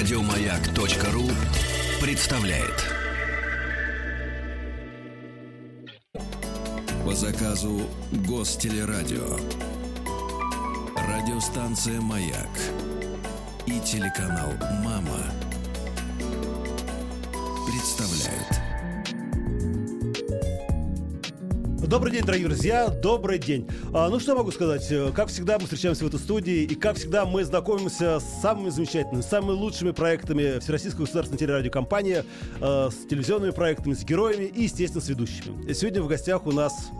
Радиомаяк.ру представляет. По заказу Гостелерадио. Радиостанция «Маяк» и телеканал «Мама» представляют. Добрый день, дорогие друзья, добрый день. А, ну что могу сказать, Э, как всегда мы встречаемся в этой студии, и как всегда мы знакомимся с самыми замечательными, самыми лучшими проектами Всероссийской государственной телерадиокомпании, э, с телевизионными проектами, с героями и, естественно, с ведущими. Сегодня в гостях у нас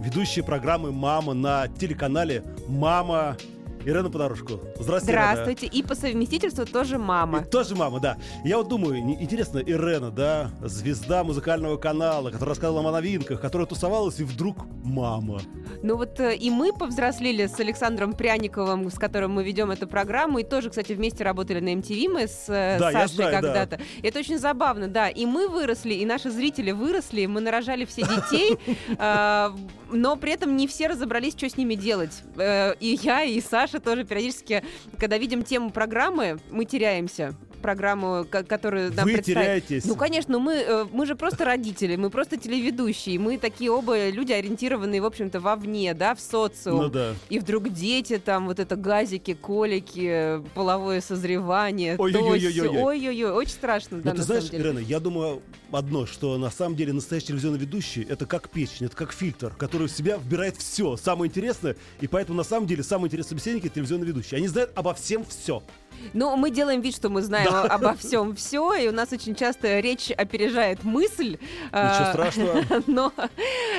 ведущие программы «Мама» на телеканале «Мама» Ирена Подорожко. Здравствуйте, Ирена. Здравствуйте. И по совместительству тоже мама. И тоже мама, да. Я вот думаю, интересно, Ирена, да, звезда музыкального канала, которая рассказывала о новинках, которая тусовалась, и вдруг мама. Ну вот э, и мы повзрослели с Александром Пряниковым, с которым мы ведем эту программу, и тоже, кстати, вместе работали на MTV мы с э, Да, Сашей знаю, да. когда-то. И Это очень забавно, да. И мы выросли, и наши зрители выросли, мы нарожали все детей, э, но при этом не все разобрались, что с ними делать. И я, и Саша тоже периодически, когда видим тему программы, мы теряемся программу, ко- которую нам Вы теряетесь. Ну, конечно, мы, э, мы же просто родители, мы просто телеведущие, мы такие оба люди, ориентированные, в общем-то, вовне, да, в социум. Ну да. И вдруг дети, там, вот это газики, колики, половое созревание, сё. Ой-ой-ой, очень страшно, да, Но ты на знаешь, деле. Ирена, я думаю одно, что на самом деле настоящий телевизионный ведущий это как печень, это как фильтр, который в себя вбирает все, самое интересное, и поэтому на самом деле самый интересный собеседник это телевизионный ведущий. Они знают обо всем все. Ну, мы делаем вид, что мы знаем Да. обо всем все, и у нас очень часто речь опережает мысль. Ничего А, страшного. Но,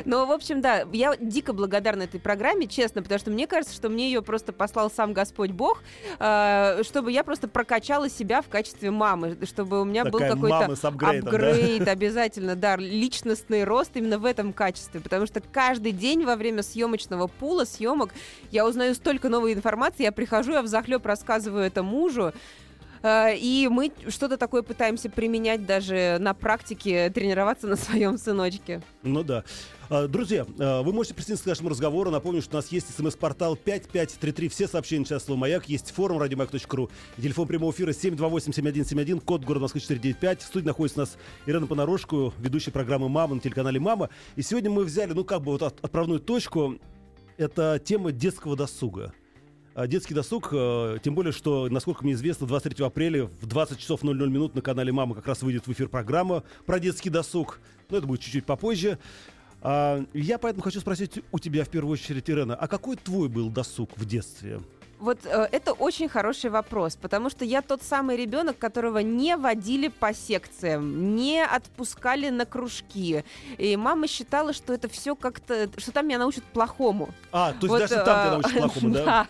но, в общем, да, я дико благодарна этой программе, честно, потому что мне кажется, что мне ее просто послал сам Господь Бог, э, чтобы я просто прокачала себя в качестве мамы, чтобы у меня Такая был какой-то апгрейдом, да? апгрейд обязательно, да, личностный рост именно в этом качестве, потому что каждый день во время съемочного пула, съемок, я узнаю столько новой информации, я прихожу, я взахлеб рассказываю это мужу, Э, И мы что-то такое пытаемся применять даже на практике, тренироваться на своем сыночке. Ну да. А, Друзья, а, вы можете присоединиться к нашему разговору. Напомню, что у нас есть смс-портал 5533. Все сообщения сейчас слово «Маяк». Есть форум радиомаяк.ру. Телефон прямого эфира 728-7171. Код города Москвы 495. В студии находится у нас Ирена Понарошку, ведущая программы «Мама» на телеканале «Мама». И сегодня мы взяли, ну как бы вот от- отправную точку. Это тема детского досуга. А Детский досуг, э, тем более, что, насколько мне известно, 23 апреля в 20 часов 00 минут на канале «Мама» как раз выйдет в эфир программа про детский досуг. Но это будет чуть-чуть попозже. А, Я поэтому хочу спросить у тебя в первую очередь, Ирена, а какой твой был досуг в детстве? Вот э, это очень хороший вопрос, потому что я тот самый ребенок, которого не водили по секциям, не отпускали на кружки. И мама считала, что это все как-то, что там меня научат плохому. А, то есть Вот, даже там тебя э, научат плохому, да?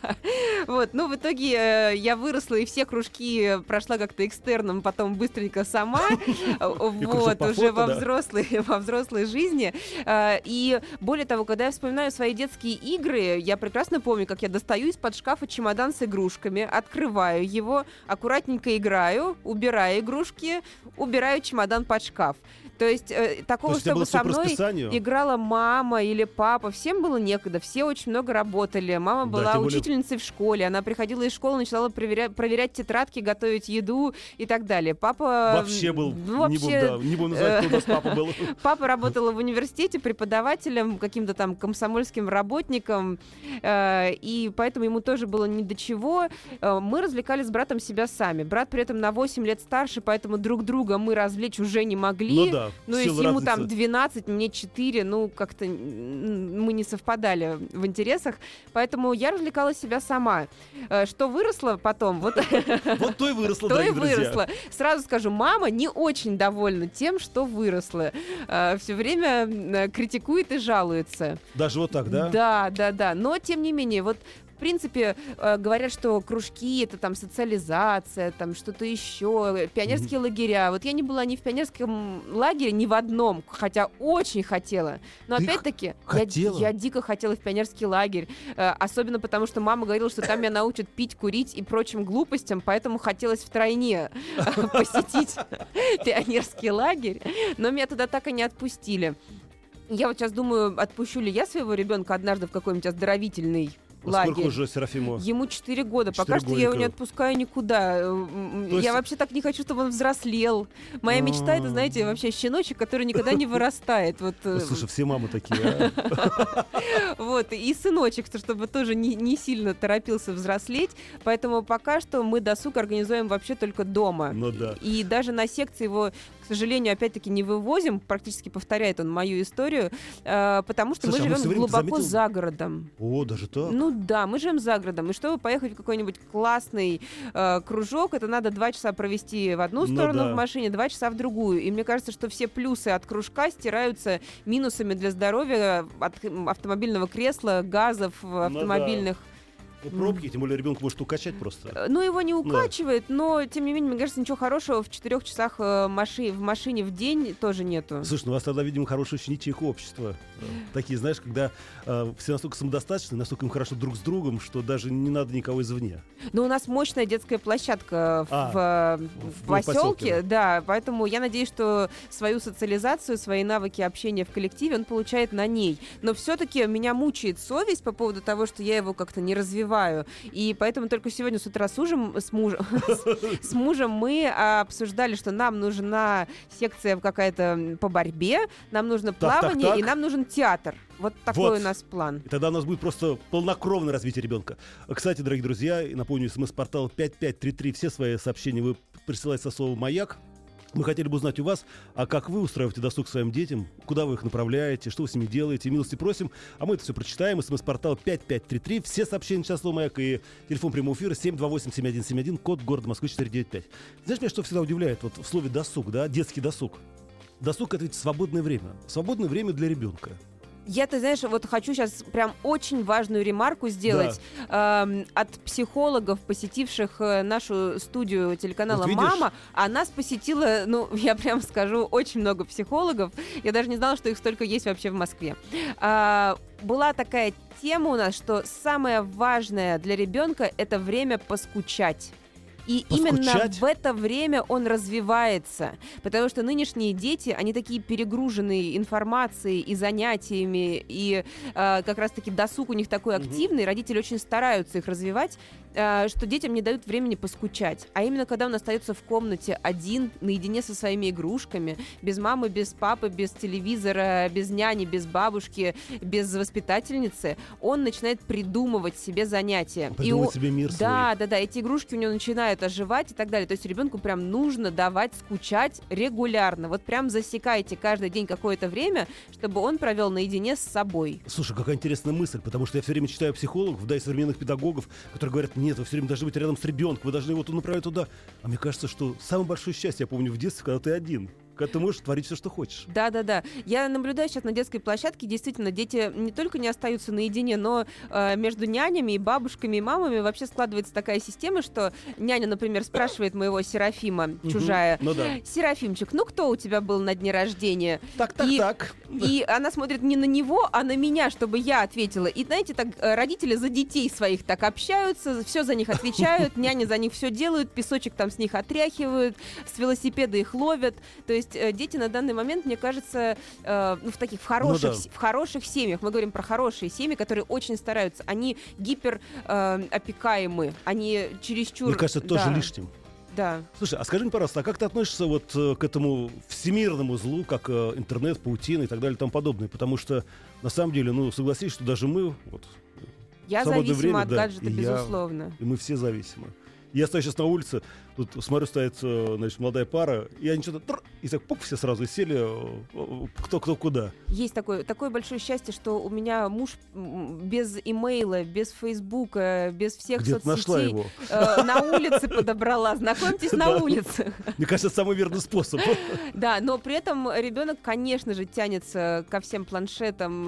Вот, ну, в итоге э, я выросла и все кружки прошла как-то экстерном, потом быстренько сама. Вот, уже во да. взрослой, во взрослой жизни. Э, И более того, когда я вспоминаю свои детские игры, я прекрасно помню, как я достаю из-под шкафа чемодан с игрушками, открываю его, аккуратненько играю, убираю игрушки, убираю чемодан под шкаф. То есть э, То такого, есть тебя было чтобы со мной играла мама или папа, всем было некогда, все очень много работали. Мама Да, была более- учительницей в школе, она приходила из школы, начинала проверять, проверять тетрадки, готовить еду и так далее. Папа Вообще был, ну, не, будем, вообще, да, не будем называть, кто у нас папа был. Папа работала в университете преподавателем, каким-то там комсомольским работником, э, и поэтому ему тоже было ни до чего. Э, мы развлекали с братом себя сами. Брат при этом на 8 лет старше, поэтому друг друга мы развлечь уже не могли. Ну да, Ну, если ему там разницы. 12, мне 4, ну, как-то мы не совпадали в интересах. Поэтому я развлекала себя сама. Э, Что выросло потом, вот Вот то и выросло, то и выросло. Сразу скажу, мама не очень довольна тем, что выросло. Все время э, критикует и жалуется. Даже вот так, да? Да, да, да. Но тем не менее, вот принципе, э, говорят, что кружки это там социализация, там что-то еще, пионерские лагеря. Вот я не была ни в пионерском лагере, ни в одном, хотя очень хотела. Но Ты опять-таки, я, хотела? я дико хотела в пионерский лагерь. Э, особенно потому, что мама говорила, что там меня научат пить, курить и прочим глупостям, поэтому хотелось втройне э, посетить пионерский лагерь. Но меня туда так и не отпустили. Я вот сейчас думаю, отпущу ли я своего ребенка однажды в какой-нибудь оздоровительный лагерь. Сколько уже Серафиму? Ему 4 года. Четыре Пока что я его не годика. отпускаю никуда. То есть- Я вообще так не хочу, чтобы он взрослел. Моя мечта это, знаете, вообще щеночек, который никогда не вырастает. Вот, Ну, Слушай, все мамы такие. а. вот, и сыночек, что- чтобы тоже не, сильно торопился взрослеть. Поэтому пока что мы досуг организуем вообще только дома. Ну да. И даже на секции его, сожалению, опять-таки не вывозим. Практически повторяет он мою историю. э, потому что Слушай, а мы живем ты глубоко заметил- за городом. О, даже так? Ну да, мы живем за городом. И чтобы поехать в какой-нибудь классный э, кружок, это надо два часа провести в одну Ну сторону да. в машине, два часа в другую. И мне кажется, что все плюсы от кружка стираются минусами для здоровья от автомобильного кресла, газов Ну да. Ну, пробки, тем более ребенка может укачать просто. Э, Ну, его не укачивает, но, тем не менее, мне кажется, ничего хорошего в четырех часах э, маши- в машине в день тоже нету. Слушай, ну у вас тогда, видимо, хорошие ученики их общества. Э, Такие, знаешь, когда э, все настолько самодостаточны, настолько им хорошо друг с другом, что даже не надо никого извне. Но у нас мощная детская площадка в, А, в, в в поселке, поселке. да, поэтому я надеюсь, что свою социализацию, свои навыки общения в коллективе он получает на ней. Но все-таки меня мучает совесть по поводу того, что я его как-то не развиваю, и поэтому только сегодня с утра с, ужем- с мужем, с мужем мы а, обсуждали, что нам нужна секция какая-то по борьбе, нам нужно плавание и нам нужен театр. Вот такой Вот. у нас план. И тогда у нас будет просто полнокровное развитие ребенка. Кстати, дорогие друзья, напомню, смс-портал 5533, все свои сообщения вы присылаете со словом «Маяк». Мы хотели бы узнать у вас, а как вы устраиваете досуг своим детям, куда вы их направляете, что вы с ними делаете, милости просим. А мы это все прочитаем. СМС-портал 5533, все сообщения слово «Маяк» и телефон прямого эфира 728-7171, код города Москвы 495. Знаешь, меня что всегда удивляет вот в слове «досуг», да, детский досуг. Досуг — это ведь свободное время. Свободное время для ребенка. Я, ты знаешь, вот хочу сейчас прям очень важную ремарку сделать эм, от психологов, посетивших э, нашу студию телеканала Вот? «Мама». А нас посетило, ну, я прям скажу, очень много психологов. Я даже не знала, что их столько есть вообще в Москве. А, была такая тема у нас, что самое важное для ребенка — это время поскучать. И именно Поскучать? в это время он развивается. Потому что нынешние дети, они такие перегруженные информацией и занятиями, и э, как раз-таки досуг у них такой активный, родители очень стараются их развивать, что детям не дают времени поскучать. А именно когда он остается в комнате один, наедине со своими игрушками, без мамы, без папы, без телевизора, без няни, без бабушки, без воспитательницы, он начинает придумывать себе занятия. И Придумать о- себе мир да, да, да, эти игрушки у него начинают оживать и так далее. То есть ребенку прям нужно давать скучать регулярно. Вот прям засекайте каждый день какое-то время, чтобы он провел наедине с собой. свой. Слушай, какая интересная мысль, потому что я все время читаю психологов, да, и современных педагогов, которые говорят, нет, вы все время должны быть рядом с ребенком, вы должны его направить туда. А мне кажется, что самое большое счастье, я помню в детстве, когда ты один, когда ты можешь творить все, что хочешь. Да, да, да. Я наблюдаю сейчас на детской площадке. Действительно, дети не только не остаются наедине, но э, между нянями и бабушками и мамами вообще складывается такая система, что няня, например, спрашивает моего Серафима, чужая, Ну да. Серафимчик, ну кто у тебя был на дне рождения? Так, так, И- так. И она смотрит не на него, а на меня, чтобы я ответила. И знаете, так э, родители за детей своих так общаются, все за них отвечают, няни за них все делают, песочек там с них отряхивают, с велосипеда их ловят. То есть э, дети на данный момент, мне кажется, э, ну, в таких в хороших, да. с- в хороших семьях, мы говорим про хорошие семьи, которые очень стараются, они гипер э, опекаемы, они чересчур... Мне кажется, это тоже да, лишним. Да. Слушай, а скажи мне, пожалуйста, а как ты относишься вот э, к этому всемирному злу, как э, интернет, паутина и так далее и тому подобное? Потому что, на самом деле, ну, согласись, что даже мы, вот, Я зависима время, от да, гаджета, и я- безусловно. и мы все зависимы. Я стою сейчас на улице, тут смотрю, стоит, э, значит, молодая пара, и они что-то, и так, пук, все сразу сели, э, э, кто, кто куда. Есть такое, такое большое счастье, что у меня муж без имейла, без фейсбука, без всех Где ты нашла соцсетей его? э, на улице подобрала. Знакомьтесь на улице. Мне кажется, самый верный способ. Да, но при этом ребенок, конечно же, тянется ко всем планшетам,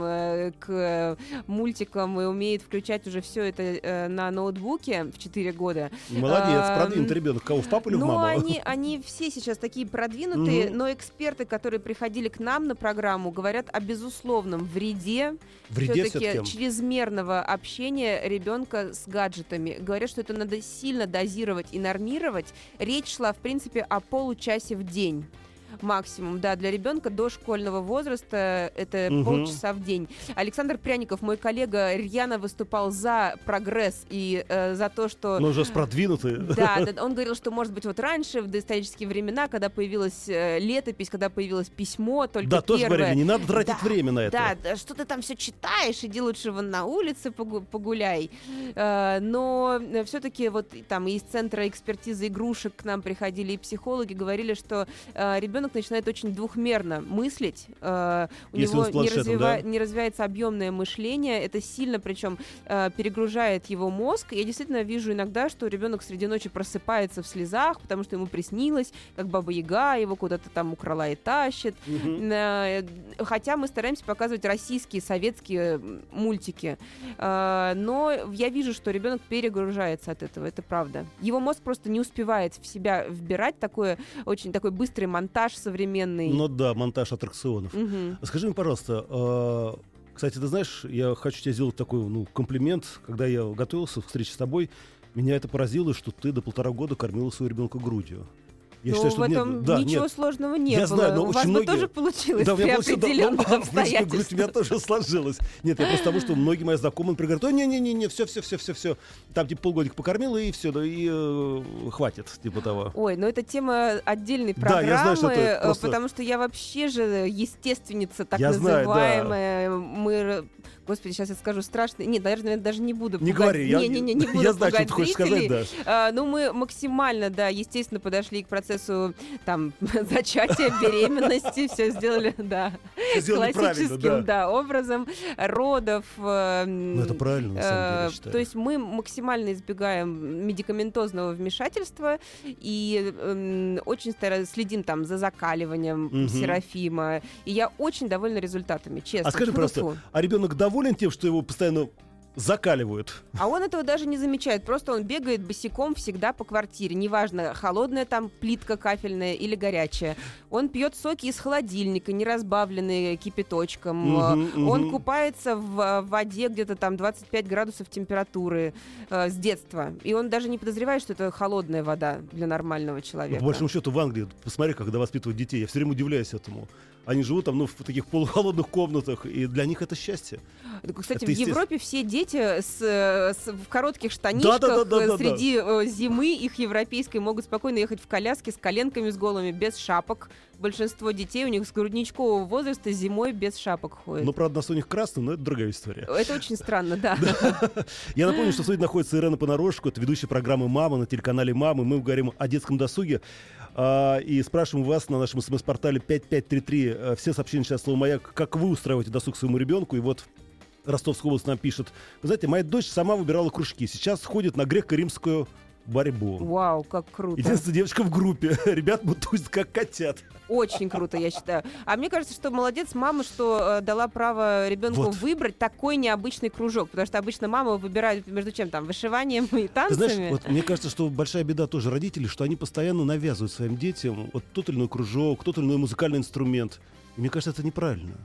к мультикам и умеет включать уже все это на ноутбуке в 4 года. Молодец, продвинутый ребенок. Кого, в папу или в Ну, маму? они, они все сейчас такие продвинутые, Мгм. но эксперты, которые приходили к нам на программу, говорят о безусловном вреде Вреде все-таки все-таки. чрезмерного общения ребенка с гаджетами. Говорят, что это надо сильно дозировать и нормировать. Речь шла, в принципе, о получасе в день. Максимум, да, для ребенка до школьного возраста это Мгм. полчаса в день. Александр Пряников, мой коллега, рьяно выступал за прогресс и э, за то, что Но уже с продвинутые. да, да, он говорил, что, может быть, вот раньше, в доисторические времена, когда появилась э, летопись, когда появилось письмо, только Да, тоже первое. говорили, не надо тратить Да, время на это. Да, да, что ты там все читаешь, иди лучше вон на улице погу- погуляй. Э, Но все-таки вот там из центра экспертизы игрушек к нам приходили и психологи, говорили, что ребенок начинает очень двухмерно мыслить. э, У Если него не, развива- да? не развивается объемное мышление. Это сильно, причем перегружает его мозг. Я действительно вижу иногда, что ребенок среди ночи просыпается в слезах, потому что ему приснилось, как баба Яга его куда-то там украла и тащит. Э, Хотя мы стараемся показывать российские, советские мультики. Э, Но я вижу, что ребенок перегружается от этого, это правда. Его мозг просто не успевает в себя вбирать такой очень такой быстрый монтаж современный. Ну да, монтаж аттракционов. Мгм. Скажи мне, пожалуйста, а, кстати, ты знаешь, я хочу тебе сделать такой ну, комплимент. Когда я готовился к встрече с тобой, меня это поразило, что ты до полтора года кормила своего ребенка грудью. Я Ну, считаю, что в нет, этом да, ничего нет. сложного не Я было. знаю, но У вас бы многие- тоже получилось Да, при да, определенных принципе, грудь у меня обстоятельствах. тоже сложилась. Нет, я просто потому, что многие мои знакомые, например, говорят, не-не-не, все, все, все, все, все. Там типа полгодика покормила и все, да, и э, хватит, типа того. Ой, ну это тема отдельной Да, программы, я знаю, что это э, просто- потому что я вообще же естественница, так Я знаю, да. называемая. Мы, господи, сейчас я скажу страшно. Нет, наверное, даже не буду Не пугать- говори, я, не, не, не, не буду я знаю, что ты хочешь сказать, да. А, ну, мы максимально, да, естественно, подошли к процессу там зачатия, беременности, все сделали, да, классическим, да. образом родов. э, Ну, это правильно, на самом деле, Э. То есть мы максимально избегаем медикаментозного вмешательства и эм, очень следим там за закаливанием. Серафима. И я очень довольна результатами, честно. А скажи, просто, а ребенок доволен тем, что его постоянно закаливают? А он этого даже не замечает. Просто он бегает босиком всегда по квартире. Неважно, холодная там плитка кафельная или горячая. Он пьет соки из холодильника, не разбавленные кипяточком. Мгм, Он купается в воде где-то там 25 градусов температуры э, с детства. И он даже не подозревает, что это холодная вода для нормального человека. По большому счету в Англии, посмотри, когда воспитывают детей, я все время удивляюсь этому. Они живут там, ну, в таких полухолодных комнатах, и для них это счастье. Так, Кстати, Это в. Европе все дети с, э, с- в коротких штанишках Да-да-да-да-да-да. э, среди э, зимы их европейской могут спокойно ехать в коляске с коленками с голыми, без шапок. Большинство детей у них с грудничкового возраста зимой без шапок ходят. Но, правда, нас у них красный, но это другая история. Это очень странно, да. Я напомню, что в студии находится Ирена Понарошку, это ведущая программы «Мама» на телеканале «Мамы». Мы говорим о детском досуге. А, и спрашиваем вас на нашем смс-портале 5533. э, Все сообщения сейчас слово «Маяк». Как вы устраиваете досуг своему ребенку? И вот Ростовская область нам пишет. Вы знаете, моя дочь сама выбирала кружки. Сейчас ходит на греко-римскую борьбу. Вау, как круто. Единственная девочка в группе. Ребят бутуют как котят. Очень круто, я считаю. А мне кажется, что молодец мама, что э, дала право ребенку Вот. выбрать такой необычный кружок. Потому что обычно мама выбирает между чем там, вышиванием и Ты танцами. знаешь, вот мне кажется, что большая беда тоже родителей, что они постоянно навязывают своим детям вот тот или иной кружок, тот или иной музыкальный инструмент. И мне кажется, это неправильно.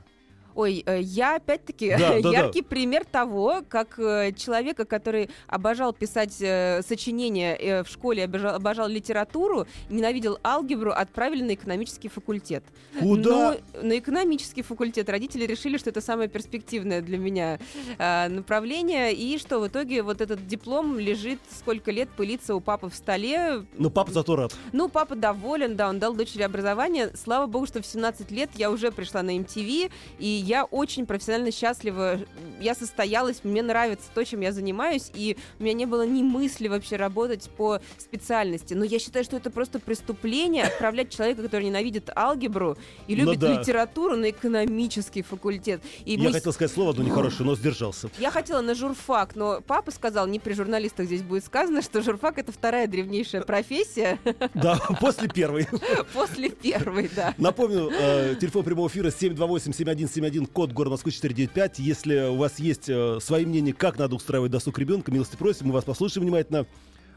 Ой, э, я опять-таки Да, да, да. яркий пример того, как э, человека, который обожал писать э, сочинения э, в школе, обожал, обожал литературу, ненавидел алгебру, отправили на экономический факультет. Куда? Ну, на экономический факультет родители решили, что это самое перспективное для меня э, направление, и что в итоге вот этот диплом лежит сколько лет пылится у папы в столе. Но папа зато рад. Ну, папа доволен, да, он дал дочери образование. Слава богу, что в 17 лет я уже пришла на MTV, и я очень профессионально счастлива. Я состоялась, мне нравится то, чем я занимаюсь, и у меня не было ни мысли вообще работать по специальности. Но я считаю, что это просто преступление отправлять человека, который ненавидит алгебру и Ну любит да. литературу, на экономический факультет. И Я мы хотел сказать слово одно нехорошее, но сдержался. я хотела на журфак, но папа сказал, не при журналистах здесь будет сказано, что журфак это вторая древнейшая профессия Да, после первой. после первой, да. Напомню, э, телефон прямого эфира 728-7171, код город Москвы 495. Если у вас есть э, свои мнения, как надо устраивать досуг ребенка, милости просим, мы вас послушаем внимательно.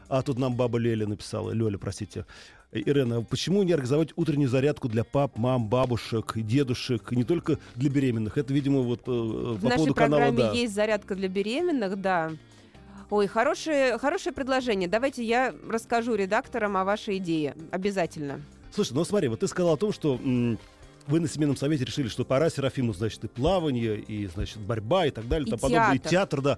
А тут нам баба Леля написала, Лёля, простите. Э, Ирена, почему не организовать утреннюю зарядку для пап, мам, бабушек, дедушек, не только для беременных? Это, видимо, вот э, В по нашей поводу канала, программе да. есть зарядка для беременных, да. Ой, хорошее, хорошее предложение. Давайте я расскажу редакторам о вашей идее. Обязательно. Слушай, ну смотри, вот ты сказал о том, что вы на семейном совете решили, что пора Серафиму, значит, и плавание, и, значит, борьба, и так далее, И тому подобное, и театр. да.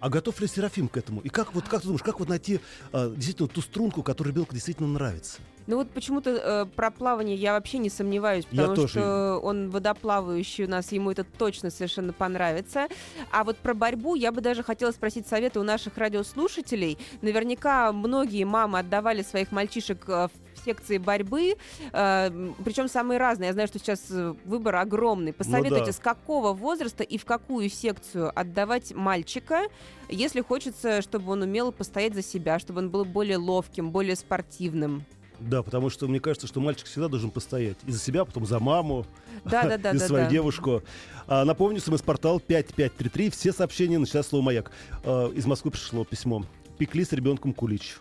А готов ли Серафим к этому? И как вот, как ты думаешь, как вот найти а, действительно ту струнку, которая ребенку действительно нравится? Ну вот почему-то э, про плавание я вообще не сомневаюсь, Я потому тоже. что он водоплавающий у нас, ему это точно совершенно понравится. А вот про борьбу я бы даже хотела спросить совета у наших радиослушателей. Наверняка многие мамы отдавали своих мальчишек э, в секции борьбы, причем самые разные. Я знаю, что сейчас э, выбор огромный. Посоветуйте, да. с какого возраста и в какую секцию отдавать мальчика, если хочется, чтобы он умел постоять за себя, чтобы он был более ловким, более спортивным. Да, потому что мне кажется, что мальчик всегда должен постоять. И за себя, потом за маму, Да, да, да, и да, свою да. девушку. А, напомню, смс-портал 5533. Все сообщения начинают слово «Маяк». А, из Москвы пришло письмо. Пекли с ребенком кулич.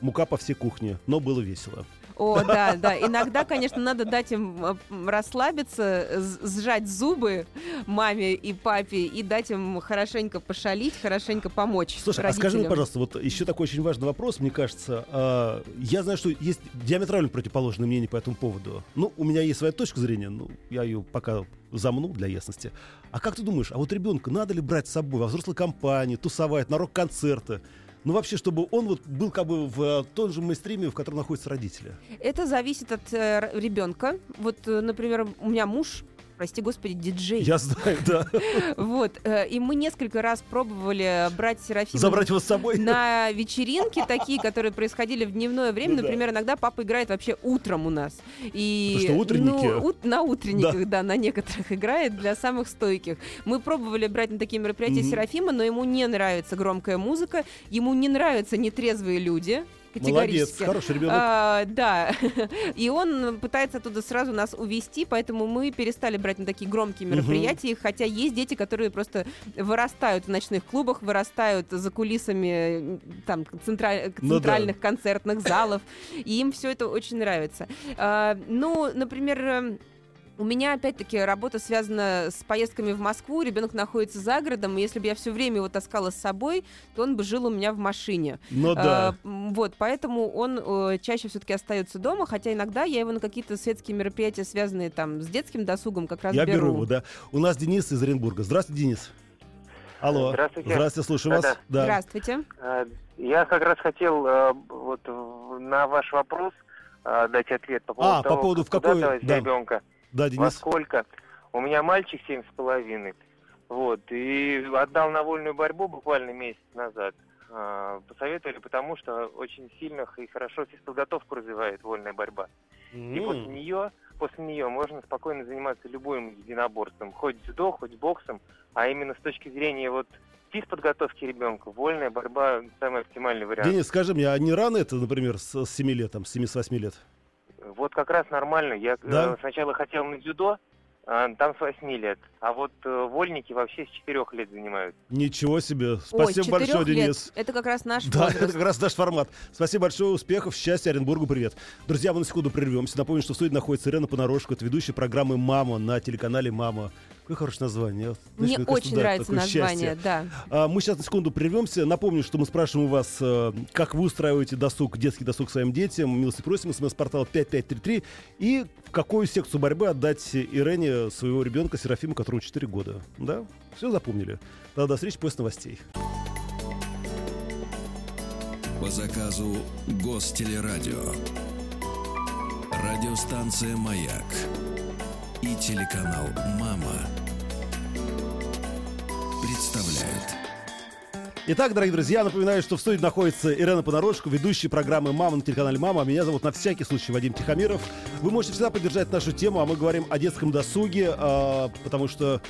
Мука по всей кухне, но было весело. О, да, да. Иногда, конечно, надо дать им м, расслабиться, сжать зубы маме и папе и дать им хорошенько пошалить, хорошенько помочь Слушай, а родителям. скажи мне, пожалуйста, вот еще такой очень важный вопрос, мне кажется. А, я знаю, что есть диаметрально противоположные мнения по этому поводу. Ну, у меня есть своя точка зрения, ну, я ее пока замну для ясности. А как ты думаешь, а вот ребенка надо ли брать с собой во взрослой компании, тусовать, на рок-концерты? Ну, вообще, чтобы он вот был как бы в э, том же мейстриме, в котором находятся родители. Это зависит от э, ребенка. Вот, э, например, у меня муж, прости господи, диджей. Я знаю, да. Вот. э, И мы несколько раз пробовали брать Серафима Забрать его с собой. на вечеринки такие, которые происходили в дневное время. Ну. Например, иногда папа играет вообще утром у нас. И, Потому что утренники. ну, ут- на утренниках, да. на некоторых играет для самых стойких. Мы пробовали брать на такие мероприятия. Серафима, но ему не нравится громкая музыка, ему не нравятся нетрезвые люди. Молодец, хороший ребенок. А, да, и он пытается оттуда сразу нас увести, поэтому мы перестали брать на такие громкие мероприятия, хотя есть дети, которые просто вырастают в ночных клубах, вырастают за кулисами м, там централь- Ну да. центральных концертных залов, и им все это очень нравится. А, ну, например, эм, у меня, опять-таки, работа связана с поездками в Москву. Ребенок находится за городом, и если бы я все время его таскала с собой, то он бы жил у меня в машине. Ну да. А, вот, поэтому он э, чаще все-таки остается дома, хотя иногда я его на какие-то светские мероприятия, связанные там с детским досугом, как раз Я беру беру. его, да. У нас Денис из Оренбурга. Здравствуйте, Денис. Алло. Здравствуйте. Здравствуйте, слушаю вас. Да-да. Здравствуйте. Э, Я как раз хотел э, вот на ваш вопрос э, дать ответ по поводу А, по того, поводу в куда какой- да. ребенка, Да, во Денис. сколько. У меня мальчик семь с половиной, вот, и отдал на вольную борьбу буквально месяц назад. Э, Посоветовали, потому что очень сильно и хорошо физподготовку развивает вольная борьба. И после нее, после нее можно спокойно заниматься любым единоборством, хоть дзюдо, хоть боксом, а именно с точки зрения вот физподготовки ребенка, вольная борьба самый оптимальный вариант. Денис, скажи мне, а не рано это, например, с, с 7 лет, там, с 7 с 8 лет? Вот как раз нормально. Я э, Да? сначала хотел на дзюдо, а, там с 8 лет, а вот э, вольники вообще с 4 лет занимаются. Ничего себе. Ой, Спасибо с большое, лет. Денис. Это как раз наш Да, возраст. это как раз наш формат. Спасибо большое, успехов, счастья, Оренбургу привет. Друзья, мы на секунду прервемся. Напомню, что в студии находится Ирена Понарошка, это ведущая программы «Мама» на телеканале «Мама». Какое хорошее название. Мне Знаешь, кажется, очень да, нравится такое название, счастье. да. А, Мы сейчас на секунду прервемся. Напомню, что мы спрашиваем у вас, э, как вы устраиваете досуг, детский досуг своим детям. Милости просим, смс-портал 5533. И в какую секцию борьбы отдать Ирене своего ребенка Серафима, которому 4 года. Да? Все запомнили? Тогда до встречи после новостей. По заказу Гостелерадио. Радиостанция «Маяк» и телеканал «Мама» представляют. Итак, дорогие друзья, напоминаю, что в студии находится Ирена Понарошка, ведущая программы «Мама» на телеканале «Мама». Меня зовут на всякий случай Вадим Тихомиров. Вы можете всегда поддержать нашу тему, а мы говорим о детском досуге, а, потому что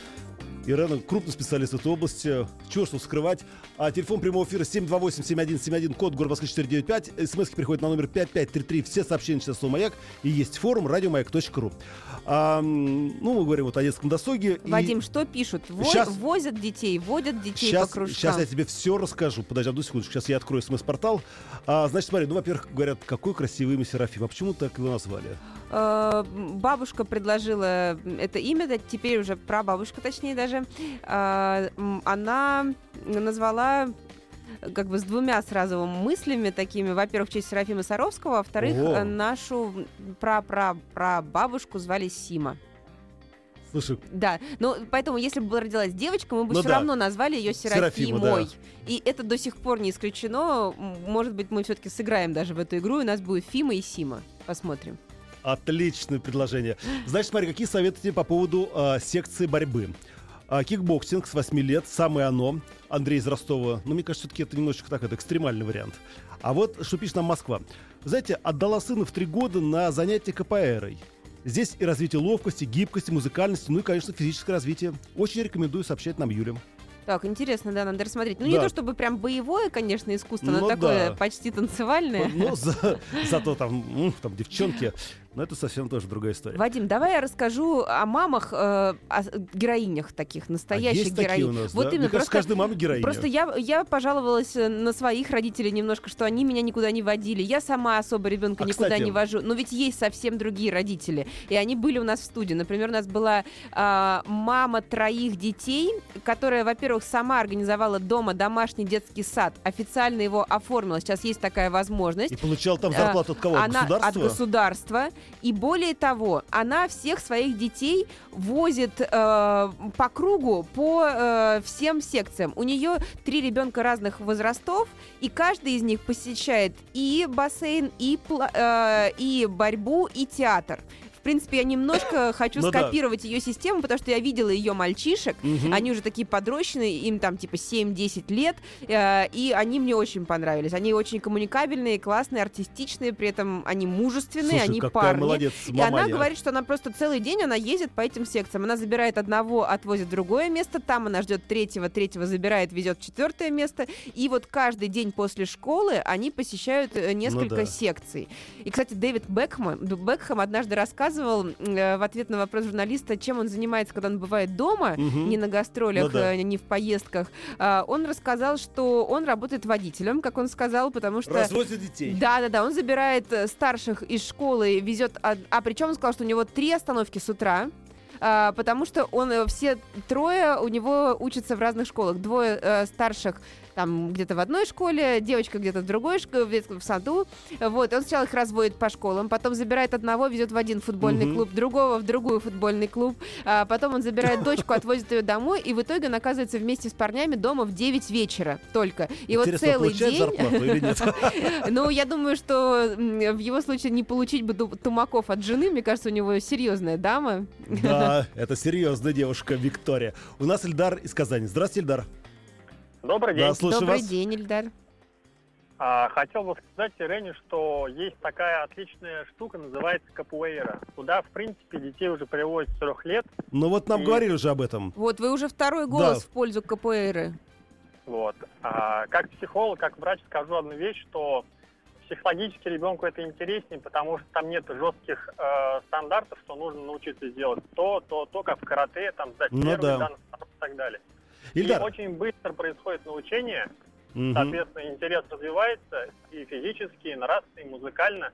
Ирена крупный специалист в этой области. Чего что скрывать. А телефон прямого эфира 728-7171, код Москвы 495. СМСки приходят на номер 5533. Все сообщения сейчас слово «Маяк». И есть форум радиомаяк.ру. А, ну, мы говорим вот о детском досуге. и- Вадим, что пишут? Во- Щас- Возят детей, водят детей Сейчас, по кружкам. сейчас я тебе все расскажу. Подожди одну секундочку. Сейчас я открою смс-портал. А, значит, смотри, ну, во-первых, говорят, какой красивый имя Серафим. А почему так его назвали? Э, Бабушка предложила это имя, да, теперь уже прабабушка, точнее даже. М, Она назвала как бы с двумя сразу мыслями такими. Во-первых, в честь Серафима Саровского, во-вторых, О. э, нашу пра-пра-пра-бабушку звали Сима. Слушай, Да, но поэтому, если бы родилась девочка, мы бы Ну все да. равно назвали ее Серафима, Серафимой. И это до сих пор не исключено. Может быть, мы все-таки сыграем даже в эту игру, и у нас будет Фима и Сима. Посмотрим. Отличное предложение. Значит, смотри, какие советы тебе по поводу а, секции борьбы? А, кикбоксинг с 8 лет, самое оно. Андрей из Ростова. Ну, мне кажется, все-таки это немножечко так, это экстремальный вариант. А вот что пишет нам Москва. Знаете, отдала сына в три года на занятия капоэйрой. Здесь и развитие ловкости, гибкости, музыкальности, ну и, конечно, физическое развитие. Очень рекомендую сообщает нам Юля. Так, интересно, да, надо рассмотреть. Ну, не Да. то чтобы прям боевое, конечно, искусство, но Ну такое да. почти танцевальное. Ну, за- зато там, там девчонки. Но это совсем тоже другая история. Вадим, давай я расскажу о мамах, э, о героинях таких, А настоящих есть такие у нас, вот да? именно, Мне кажется, просто, каждая мама героиня. просто я, я пожаловалась э, на своих родителей немножко, что они меня никуда не водили. Я сама особо ребенка А, никуда кстати- не вожу. Но ведь есть совсем другие родители. И они были у нас в студии. Например, у нас была а, мама троих детей, которая, во-первых, сама организовала дома домашний детский сад. Официально его оформила. Сейчас есть такая возможность. И получал там А, зарплату от кого? От она государства? от государства. И более того, она всех своих детей возит э, по кругу по э, всем секциям. У нее три ребенка разных возрастов, и каждый из них посещает и бассейн, и, э, и борьбу, и театр. В принципе, я немножко хочу Ну да. скопировать ее систему, потому что я видела ее мальчишек. Они уже такие подрощенные, им там типа 7-10 лет, э, и они мне очень понравились. Они очень коммуникабельные, классные, артистичные, при этом они мужественные, Слушай, они парни. молодец, И она говорит, что она просто целый день она ездит по этим секциям. Она забирает одного, отвозит в другое место, там она ждет третьего, третьего забирает, везет в четвертое место. И вот каждый день после школы они посещают э, несколько Ну да. секций. И, кстати, Дэвид Бекхэм, Бекхэм однажды рассказывал э, в ответ на вопрос журналиста, чем он занимается, когда он бывает дома, Мгм. не на гастролях, Ну да. э, не в поездках. А, Он рассказал, что он работает водителем, как он сказал, потому что... Разводят детей. Да, да, да. Он забирает э, старших из школы, везет. од- А, причем он сказал, что у него три остановки с утра. а, потому что он все трое у него учатся в разных школах. Двое э, старших там где-то в одной школе, девочка где-то в другой школе, в детском саду. Вот, он сначала их разводит по школам, потом забирает одного, везет в один футбольный Мгм. клуб, другого в другой футбольный клуб, а потом он забирает дочку, отвозит ее домой, и в итоге он оказывается вместе с парнями дома в 9 вечера только. И вот целый день... Ну, я думаю, что в его случае не получить бы тумаков от жены. Мне кажется, у него серьезная дама. Да, это серьезная девушка Виктория. У нас Эльдар из Казани. Здравствуйте, Эльдар. Добрый день. Да, слушаю Добрый вас. день, Ильдар. А, хотел бы сказать Ирене, что есть такая отличная штука, называется капуэйра. Туда, в принципе, детей уже приводят с трех лет. Ну вот нам И- говорили уже об этом. Вот, вы уже второй голос Да. в пользу КПР. Вот. А, как психолог, как врач скажу одну вещь, что психологически ребенку это интереснее, потому что там нет жестких э, стандартов, что нужно научиться сделать то, то, то, как в карате, там, сдать Ну первый да. дан и так далее. Ильдар. И очень быстро происходит научение, Мгм. соответственно, интерес развивается и физически, и нравственно, и музыкально.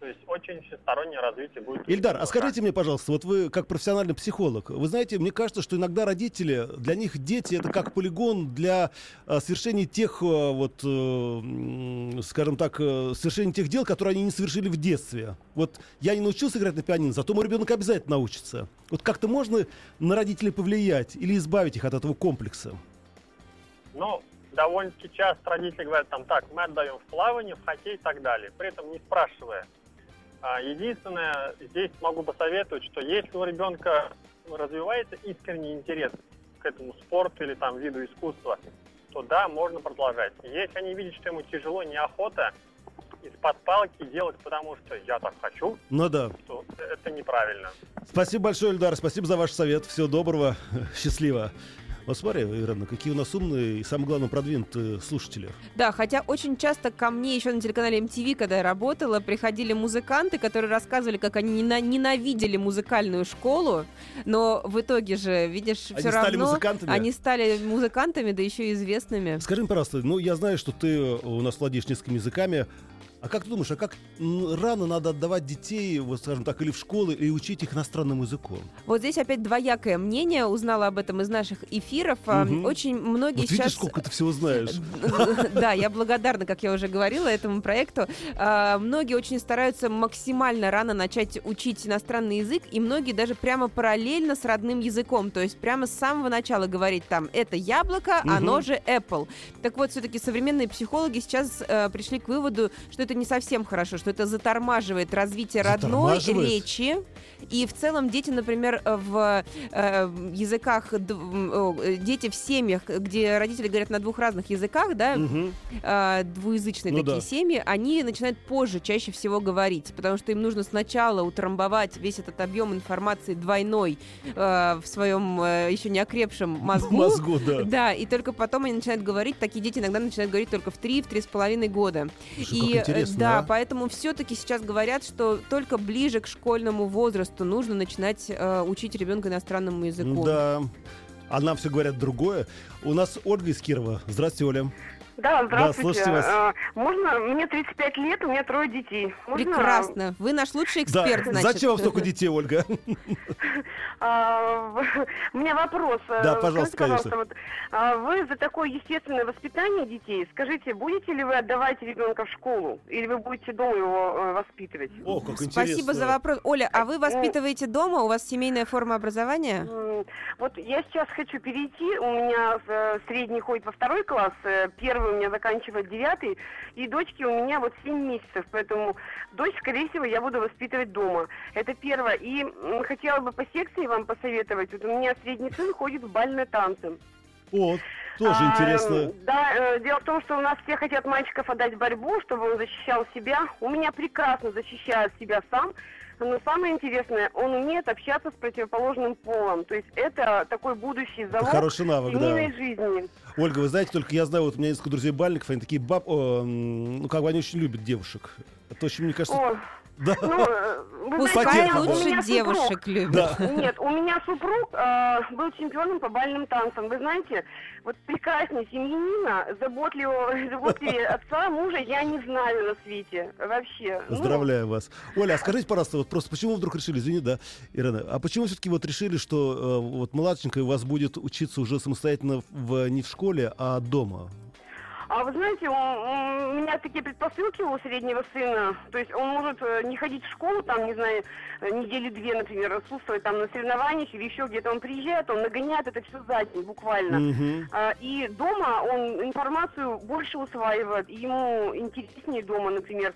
То есть очень всестороннее развитие будет. Ильдар, а скажите мне, пожалуйста, вот вы как профессиональный психолог, вы знаете, мне кажется, что иногда родители, для них дети это как полигон для э, совершения тех, э, вот, э, скажем так, совершения тех дел, которые они не совершили в детстве. Вот я не научился играть на пианино, зато мой ребенок обязательно научится. Вот как-то можно на родителей повлиять или избавить их от этого комплекса? Ну, довольно-таки часто родители говорят там, так, мы отдаем в плавание, в хоккей и так далее, при этом не спрашивая. А, Единственное, здесь могу посоветовать, что если у ребенка развивается искренний интерес к этому спорту или там виду искусства, то да, можно продолжать. Если они видят, что ему тяжело, неохота, из-под палки делать, потому что я так хочу, Ну да. то это неправильно. Спасибо большое, Ильдар. Спасибо за ваш совет. Всего доброго. Счастливо. Вот смотри, Ирина, какие у нас умные и, самое главное, продвинутые слушатели. Да, хотя очень часто ко мне еще на телеканале MTV, когда я работала, приходили музыканты, которые рассказывали, как они нена- ненавидели музыкальную школу, но в итоге же, видишь, Они все стали равно музыкантами? они стали музыкантами, да еще и известными. Скажи пожалуйста, ну, я знаю, что ты у нас владеешь несколькими языками. А как ты думаешь, а как рано надо отдавать детей, вот скажем так, или в школы, и учить их иностранным языком? Вот здесь опять двоякое мнение. Узнала об этом из наших эфиров. Мгм. Очень многие Вот сейчас... видишь, сколько ты всего знаешь. Да, я благодарна, как я уже говорила, этому проекту. А, Многие очень стараются максимально рано начать учить иностранный язык, и многие даже прямо параллельно с родным языком, то есть прямо с самого начала говорить там «это яблоко, оно же Apple». Так вот, все-таки современные психологи сейчас э, пришли к выводу, что это не совсем хорошо, что это затормаживает развитие родной Затормаживает? речи, и в целом дети, например, в э, языках, э, дети в семьях, где родители говорят на двух разных языках, да, Мгм. э, двуязычные Ну такие да. семьи, они начинают позже чаще всего говорить, потому что им нужно сначала утрамбовать весь этот объем информации двойной э, в своем э, еще не окрепшем мозгу. Мозгу, да. Да, и только потом они начинают говорить. Такие дети иногда начинают говорить только в три, в три с половиной года. Слушай, и э, да, а? поэтому все-таки сейчас говорят, что только ближе к школьному возрасту нужно начинать э, учить ребенка иностранному языку. Да. А нам все говорят другое. У нас Ольга из Кирова. Здравствуйте, Оля. Да, здравствуйте. слушайте вас. А, Можно, мне 35 лет, у меня трое детей. Можно, Прекрасно. Вы наш лучший Да. эксперт, значит. Зачем вам столько детей, Ольга? а, у меня вопрос. Да, Э, пожалуйста, конечно. а, вы за такое естественное воспитание детей, скажите, будете ли вы отдавать ребенка в школу? Или вы будете дома его э, воспитывать? О, как интересно. Спасибо за вопрос. Оля, а вы воспитываете дома? У вас семейная форма образования? Вот я сейчас хочу перейти. У меня э, средний ходит во второй класс, э, первый у меня заканчивает девятый, и дочки у меня вот 7 месяцев, поэтому дочь, скорее всего, я буду воспитывать дома. Это первое. И хотела бы по секции вам посоветовать. Вот у меня средний сын ходит в бальные танцы. О, тоже А, интересно. Да, э, дело в том, что у нас все хотят мальчиков отдать в борьбу, чтобы он защищал себя. У меня прекрасно защищает себя сам. Но самое интересное, он умеет общаться с противоположным полом. То есть это такой будущий залог хороший навык, да. семейной жизни. Ольга, вы знаете, только я знаю, вот у меня несколько друзей бальников, они такие баб... о, м, ну, как бы они очень любят девушек. Это очень, мне кажется... О, Да. ну, э, вы Пускай лучше девушек любят. Да. Нет, у меня супруг э, был чемпионом по бальным танцам. Вы знаете, вот прекрасней семьянина, заботливого, заботливее отца, мужа я не знаю на свете. Вообще. Ну, Поздравляю вас. Оля, а скажите, пожалуйста, вот просто почему вы вдруг решили, извини, да, Ирина, а почему все-таки вот решили, что э, вот младшенькая у вас будет учиться уже самостоятельно в, не в школе, а дома? А вы знаете, у, у меня такие предпосылки у среднего сына. То есть он может э, не ходить в школу, там, не знаю, э, недели две, например, отсутствовать там на соревнованиях или еще где-то. Он приезжает, он нагоняет это все за день, буквально. Мгм. А, И дома он информацию больше усваивает, ему интереснее дома, например.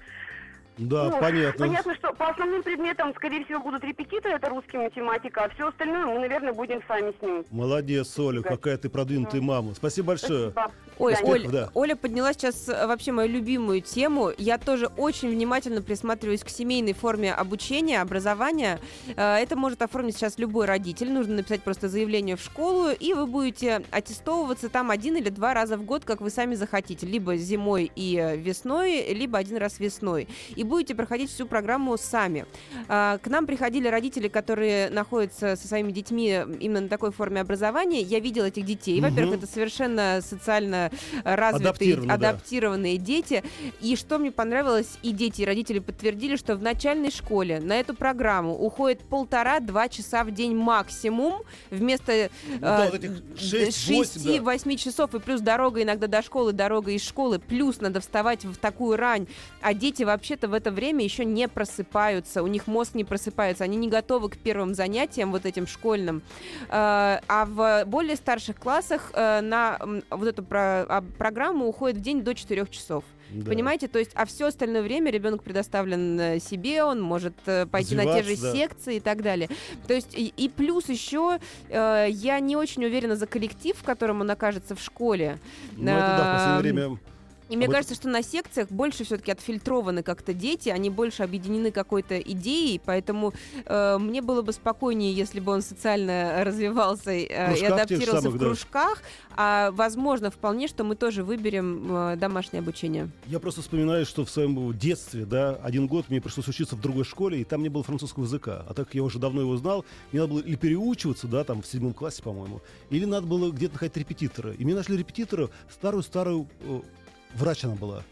Да, Ну, понятно. Понятно, что по основным предметам, скорее всего, будут репетиторы, это русский, математика, а все остальное мы, наверное, будем сами с ним. Молодец, Оля, Да. какая ты продвинутая мама. Спасибо большое. Спасибо. Ой, свидания. Оль, да. Оля подняла сейчас э, вообще мою любимую тему. Я тоже очень внимательно присматриваюсь к семейной форме обучения, образования. Э, Это может оформить сейчас любой родитель. Нужно написать просто заявление в школу, и вы будете аттестовываться там один или два раза в год, как вы сами захотите. Либо зимой и э, весной, либо один раз весной. И будете проходить всю программу сами. А, К нам приходили родители, которые находятся со своими детьми именно на такой форме образования. Я видела этих детей. Во-первых, это совершенно социально развитые, Адаптированы, да. адаптированные дети. И что мне понравилось, и дети, и родители подтвердили, что в начальной школе на эту программу уходит полтора-два часа в день максимум, вместо Ну да, вот шесть, восемь, да. 6-8 часов, и плюс дорога иногда до школы, дорога из школы, плюс надо вставать в такую рань. А дети вообще-то в это время еще не просыпаются, у них мозг не просыпается, они не готовы к первым занятиям вот этим школьным. Э, А в более старших классах э, на вот эту а, программу уходит в день до 4 часов. Да. Понимаете? То есть, а все остальное время ребенок предоставлен э, себе, он может пойти на те же да. секции и так далее. То есть, и, и плюс еще э, я не очень уверена за коллектив, в котором он окажется в школе. Ну, это да, в последнее время... И мне вот- кажется, что на секциях больше все-таки отфильтрованы как-то дети, они больше объединены какой-то идеей, поэтому э, мне было бы спокойнее, если бы он социально развивался э, и адаптировался самых, в да. кружках, а возможно вполне, что мы тоже выберем э, домашнее обучение. Я просто вспоминаю, что в своем детстве, да, один год мне пришлось учиться в другой школе, и там не было французского языка. А так как я уже давно его знал, мне надо было или переучиваться, да, там в седьмом классе, по-моему, или надо было где-то находить репетитора. И мне нашли репетитора, старую-старую, э, врач она была.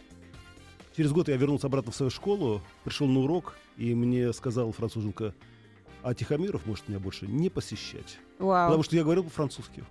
Через год я вернулся обратно в свою школу, пришел на урок, и мне сказала француженка, а Тихомиров может меня больше не посещать. Вау. Потому что я говорил по-французски.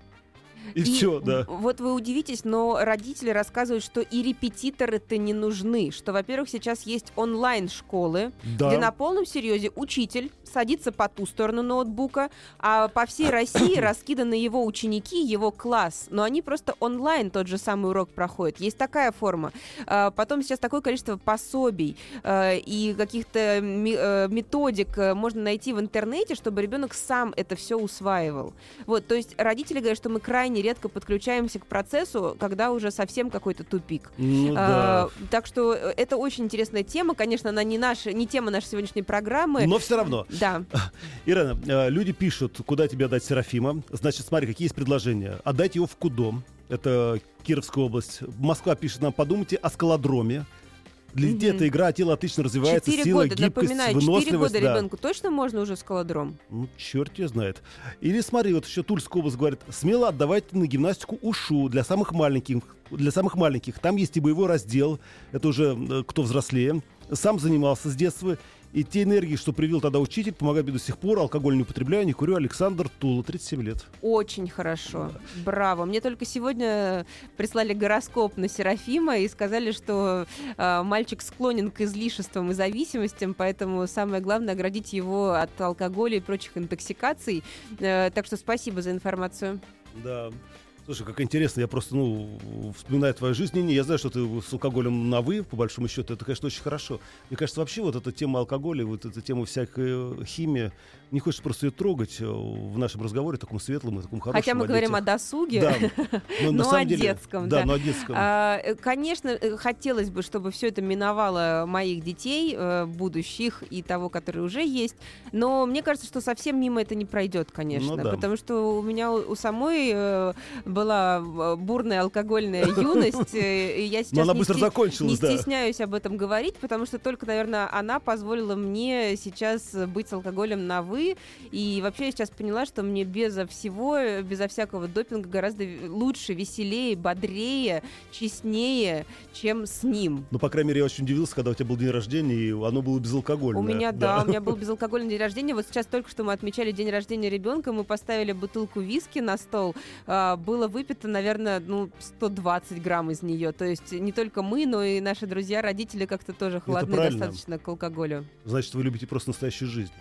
И, И все, да. Вот вы удивитесь, но родители рассказывают, что и репетиторы-то не нужны. Что, во-первых, сейчас есть онлайн-школы, Да. где на полном серьезе учитель садится по ту сторону ноутбука, а по всей России раскиданы его ученики, его класс. Но они просто онлайн тот же самый урок проходят. Есть такая форма. А, Потом сейчас такое количество пособий э, и каких-то э, методик э, можно найти в интернете, чтобы ребенок сам это все усваивал. Вот, то есть родители говорят, что мы крайне редко подключаемся к процессу, когда уже совсем какой-то тупик. Ну, А, да. так что э, это очень интересная тема. Конечно, она не наша, не тема нашей сегодняшней программы. Но все равно. Да. Ирена, э, люди пишут, куда тебе отдать Серафима. Значит, смотри, какие есть предложения. Отдать его в Кудом. Это Кировская область. Москва пишет нам, подумайте о скалодроме. Мгм. эта игра, тело отлично развивается, Четыре сила, года, гибкость, напоминаю, четыре выносливость. года да. ребенку точно можно уже скалодром? Ну, черт ее знает. Или смотри, вот еще Тульская область говорит, смело отдавайте на гимнастику УШУ для самых маленьких. Для самых маленьких. Там есть и боевой раздел. Это уже э, кто взрослее. Сам занимался с детства. И те энергии, что привил тогда учитель, помогают мне до сих пор. Алкоголь не употребляю, не курю. Александр Тула, 37 лет. Очень хорошо. Браво. Мне только сегодня прислали гороскоп на Серафима и сказали, что э, мальчик склонен к излишествам и зависимостям, поэтому самое главное оградить его от алкоголя и прочих интоксикаций. Э, так что спасибо за информацию. Да. Слушай, как интересно, я просто, ну, вспоминаю твою жизнь. Не, не, я знаю, что ты с алкоголем на «вы», по большому счету, это, конечно, очень хорошо. Мне кажется, вообще вот эта тема алкоголя, вот эта тема всякой э, химии, не хочется просто ее трогать э, в нашем разговоре, таком светлом и таком хорошем. Хотя мы о говорим о досуге. Да, но самом о деле- детском, Да, да. но о детском. А, э, Конечно, э, хотелось бы, чтобы все это миновало моих детей, будущих и того, который уже есть. Но мне кажется, что совсем мимо это не пройдет, конечно. Ну да. Потому что у меня у самой была бурная алкогольная юность. И я сейчас Но она не быстро закончилась, не стесняюсь об этом говорить, потому что только, наверное, она позволила мне сейчас быть с алкоголем на «вы». И вообще я сейчас поняла, что мне безо всего, безо всякого допинга гораздо лучше, веселее, бодрее, честнее, чем с ним. Ну, по крайней мере, я очень удивился, когда у тебя был день рождения, и оно было безалкогольное. У меня, да, у меня был безалкогольный день рождения. Вот сейчас только что мы отмечали день рождения ребенка, мы поставили бутылку виски на стол. А, Было выпито, наверное, ну, 120 грамм из нее. То есть не только мы, но и наши друзья, родители как-то тоже холодны достаточно к алкоголю. Значит, вы любите просто настоящую жизнь.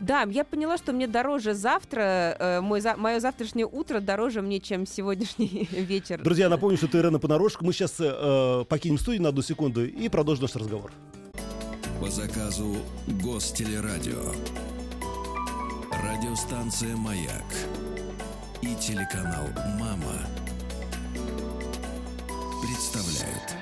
Да, я поняла, что мне дороже завтра, э, мой за- мое завтрашнее утро дороже мне, чем сегодняшний вечер. Друзья, напомню, что это Ирена Понарошка. Мы сейчас э, покинем студию на одну секунду и продолжим наш разговор. По заказу Гостелерадио. Радиостанция «Маяк» и телеканал «Мама» представляют.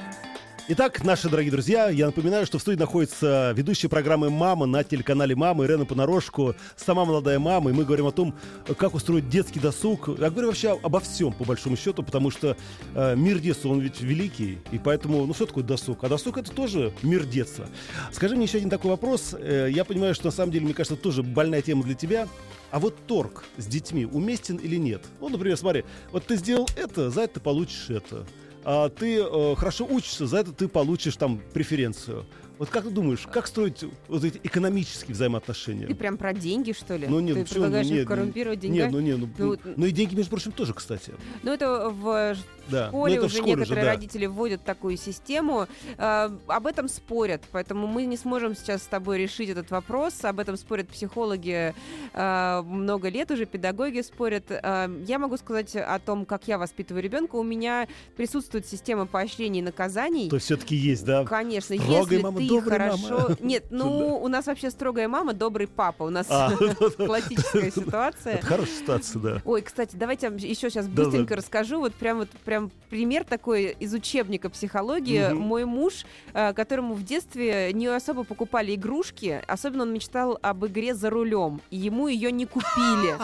Итак, наши дорогие друзья, я напоминаю, что в студии находится ведущая программы «Мама» на телеканале «Мама» Ирена Понарошку, сама молодая мама, и мы говорим о том, как устроить детский досуг. Я говорю вообще обо всем, по большому счету, потому что э, мир детства, он ведь великий, и поэтому, ну что такое досуг? А досуг — это тоже мир детства. Скажи мне еще один такой вопрос. Э, я понимаю, что на самом деле, мне кажется, тоже больная тема для тебя. А вот торг с детьми уместен или нет? Ну, например, смотри, вот ты сделал это, за это ты получишь это а ты э, хорошо учишься, за это ты получишь там преференцию. Вот как ты думаешь, как строить вот эти экономические взаимоотношения? Ты прям про деньги, что ли? Ну, нет, Ты ну, предлагаешь Ну, их нет, коррумпировать Нет, деньгами? ну не, ну, Ну, ну, и деньги, между прочим, тоже, кстати. Ну, это в Да. школе ну, в уже школе некоторые да. родители вводят такую систему. Э, об этом спорят, поэтому мы не сможем сейчас с тобой решить этот вопрос. Об этом спорят психологи э, много лет уже, педагоги спорят. Э, я могу сказать о том, как я воспитываю ребенка. У меня присутствует система поощрений и наказаний. То все-таки есть, да? Конечно, Строгая если мама, ты хорошо... мама. Нет, ну, у нас вообще строгая мама, добрый папа. У нас классическая ситуация. Хорошая ситуация, да. Ой, кстати, давайте еще сейчас быстренько расскажу. Вот прям вот прям пример такой из учебника психологии. Мгм. Мой муж, э, которому в детстве не особо покупали игрушки, особенно он мечтал об игре за рулем, и ему ее не купили.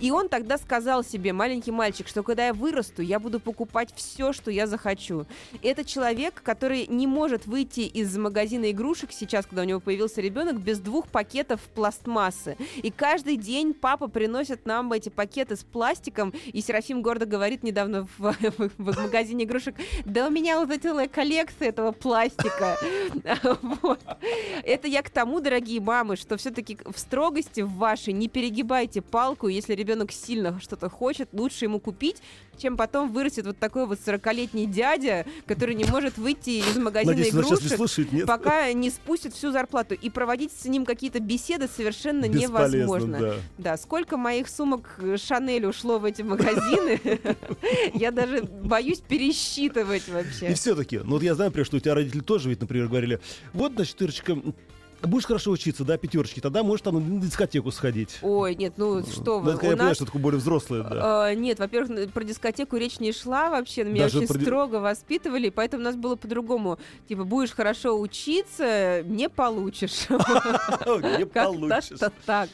И он тогда сказал себе, маленький мальчик, что когда я вырасту, я буду покупать все, что я захочу. Это человек, который не может выйти из магазина игрушек сейчас, когда у него появился ребенок, без двух пакетов пластмассы. И каждый день папа приносит нам эти пакеты с пластиком, и Серафим гордо говорит недавно в, в, в магазине игрушек, да у меня уже целая коллекция этого пластика. Вот. Это я к тому, дорогие мамы, что все-таки в строгости в вашей не перегибайте палку, если ребенок сильно что-то хочет, лучше ему купить, чем потом вырастет вот такой вот 40-летний дядя, который не может выйти из магазина Надеюсь, сейчас не игрушек, слушает, нет? пока не спустит всю зарплату. И проводить с ним какие-то беседы совершенно Бесполезно, невозможно. да. Да, сколько моих сумок Шанель ушло в эти магазины, я даже боюсь пересчитывать И вообще. все-таки, ну вот я знаю, например, что у тебя родители тоже ведь, например, говорили, вот, значит, Ирочка, будешь хорошо учиться, да, пятерочки, тогда можешь там на дискотеку сходить. Ой, нет, ну что Ну, вы, это, у я понимаю, нас... что такое более взрослое, да. э, нет, во-первых, про дискотеку речь не шла вообще, меня Даже очень про строго воспитывали, поэтому у нас было по-другому. Типа, будешь хорошо учиться, не получишь. Не получишь. Так.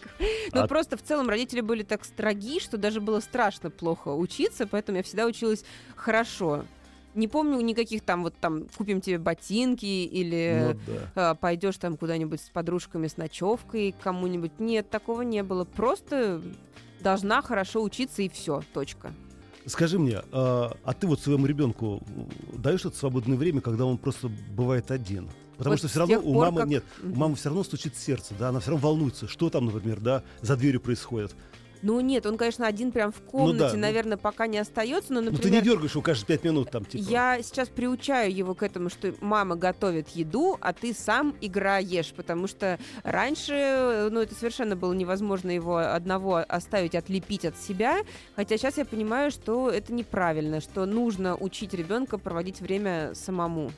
Ну, А- просто в целом родители были так строги, что даже было страшно плохо учиться, поэтому я всегда училась хорошо. Не помню никаких там вот там купим тебе ботинки или Ну да. а, пойдешь там куда-нибудь с подружками с ночевкой кому-нибудь. Нет, такого не было. Просто должна хорошо учиться и все. Точка. Скажи мне, а, а ты вот своему ребенку даешь это свободное время, когда он просто бывает один? Потому Вот что все равно у пор, мамы как- нет, у мамы все равно стучит сердце, да, она все равно волнуется, что там, например, да, за дверью происходит. Ну нет, он, конечно, один прям в комнате, ну. наверное, пока не остается, но, Ну ты например, не дергаешь его каждые пять минут там, типа. Я сейчас приучаю его к этому, что мама готовит еду, а ты сам играешь, потому что раньше, ну, это совершенно было невозможно его одного оставить, отлепить от себя, хотя сейчас я понимаю, что это неправильно, что нужно учить ребенка проводить время самому.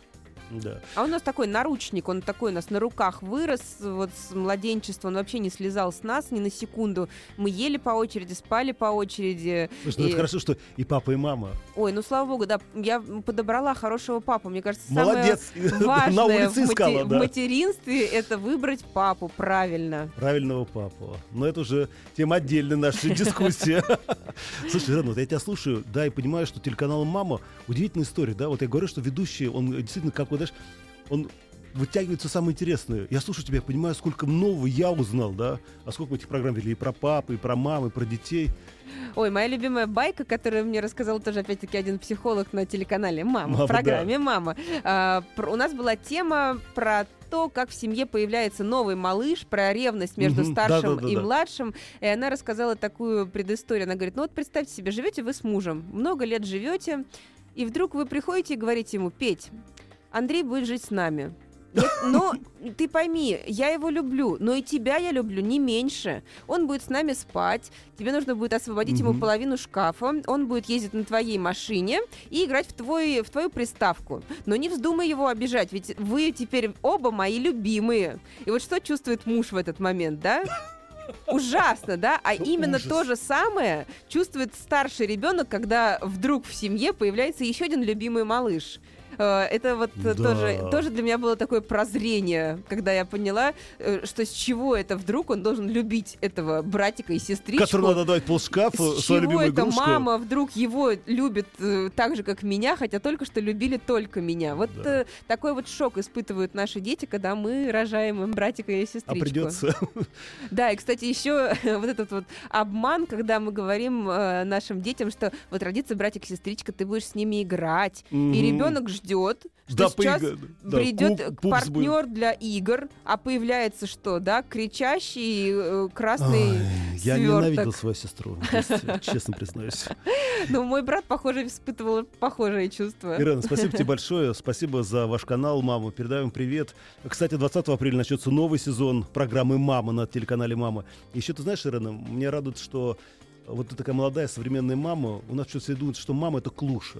Да. А у нас такой наручник, он такой у нас на руках вырос, вот с младенчества, он вообще не слезал с нас ни на секунду. Мы ели по очереди, спали по очереди. Слушай, ну И- это хорошо, что и папа, и мама. Ой, ну слава богу, да, я подобрала хорошего папу. Мне кажется, самое Молодец. важное На улице в, искала, в да. материнстве это выбрать папу правильно. Правильного папу. Но это уже тема отдельной нашей дискуссии. Слушай, Ирина, вот я тебя слушаю, да, и понимаю, что телеканал «Мама» удивительная история, да, вот я говорю, что ведущий, он действительно, как вот, знаешь, он вытягивает все самое интересное. Я слушаю тебя, понимаю, сколько нового я узнал, да, а сколько мы этих программ вели и про папы, и про мамы, и про детей. Ой, моя любимая байка, которую мне рассказал тоже опять-таки один психолог на телеканале «Мама», «Мама», в программе «Мама». А, про- у нас была тема про то, как в семье появляется новый малыш, про ревность между Мгм, старшим и да-да-да-да. младшим. И она рассказала такую предысторию. Она говорит, ну вот представьте себе, живете вы с мужем, много лет живете, и вдруг вы приходите и говорите ему, Петь, Андрей будет жить с нами. Но ты пойми, я его люблю, но и тебя я люблю не меньше. Он будет с нами спать, тебе нужно будет освободить ему половину шкафа, он будет ездить на твоей машине и играть в, твой, в твою приставку. Но не вздумай его обижать, ведь вы теперь оба мои любимые. И вот что чувствует муж в этот момент, да? Ужасно, да? А Ну, именно ужас. то же самое чувствует старший ребенок, когда вдруг в семье появляется еще один любимый малыш. Э, Это вот Да. тоже, тоже для меня было такое прозрение, когда я поняла, э, что с чего это вдруг он должен любить этого братика и сестричку. Которому надо давать полшкафа, С свою чего любимую это игрушку. мама вдруг его любит э, так же, как меня, хотя только что любили только меня? Вот Да. э, такой вот шок испытывают наши дети, когда мы рожаем им братика и А сестричку. придется. Да, и, кстати, еще вот этот вот обман, когда мы говорим э, нашим детям, что вот родится братик и сестричка, ты будешь с ними играть, и Мгм. ребенок ждет, что Да, сейчас поига- да, придет пупс будет. партнер для игр, а появляется что, да, кричащий э, красный Я сверток. ненавидел свою сестру, честно- признаюсь. Ну, мой брат, похоже, испытывал похожие чувства. Ирена, спасибо тебе большое. Спасибо за ваш канал «Мама». Передаем привет. Кстати, 20 апреля начнется новый сезон программы «Мама» на телеканале «Мама». Еще ты знаешь, Ирена, меня радует, что вот ты такая молодая, современная мама, у нас все думают, что мама — это клуша.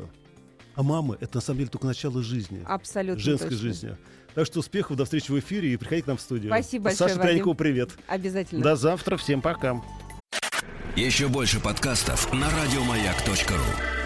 А мама — это на самом деле только начало жизни. Абсолютно женской точно. жизни. Так что успехов, до встречи в эфире и приходи к нам в студию. Спасибо большое, Саша. Пряникова, привет. Обязательно. До завтра, всем пока. Еще больше подкастов на радиомаяк.ру.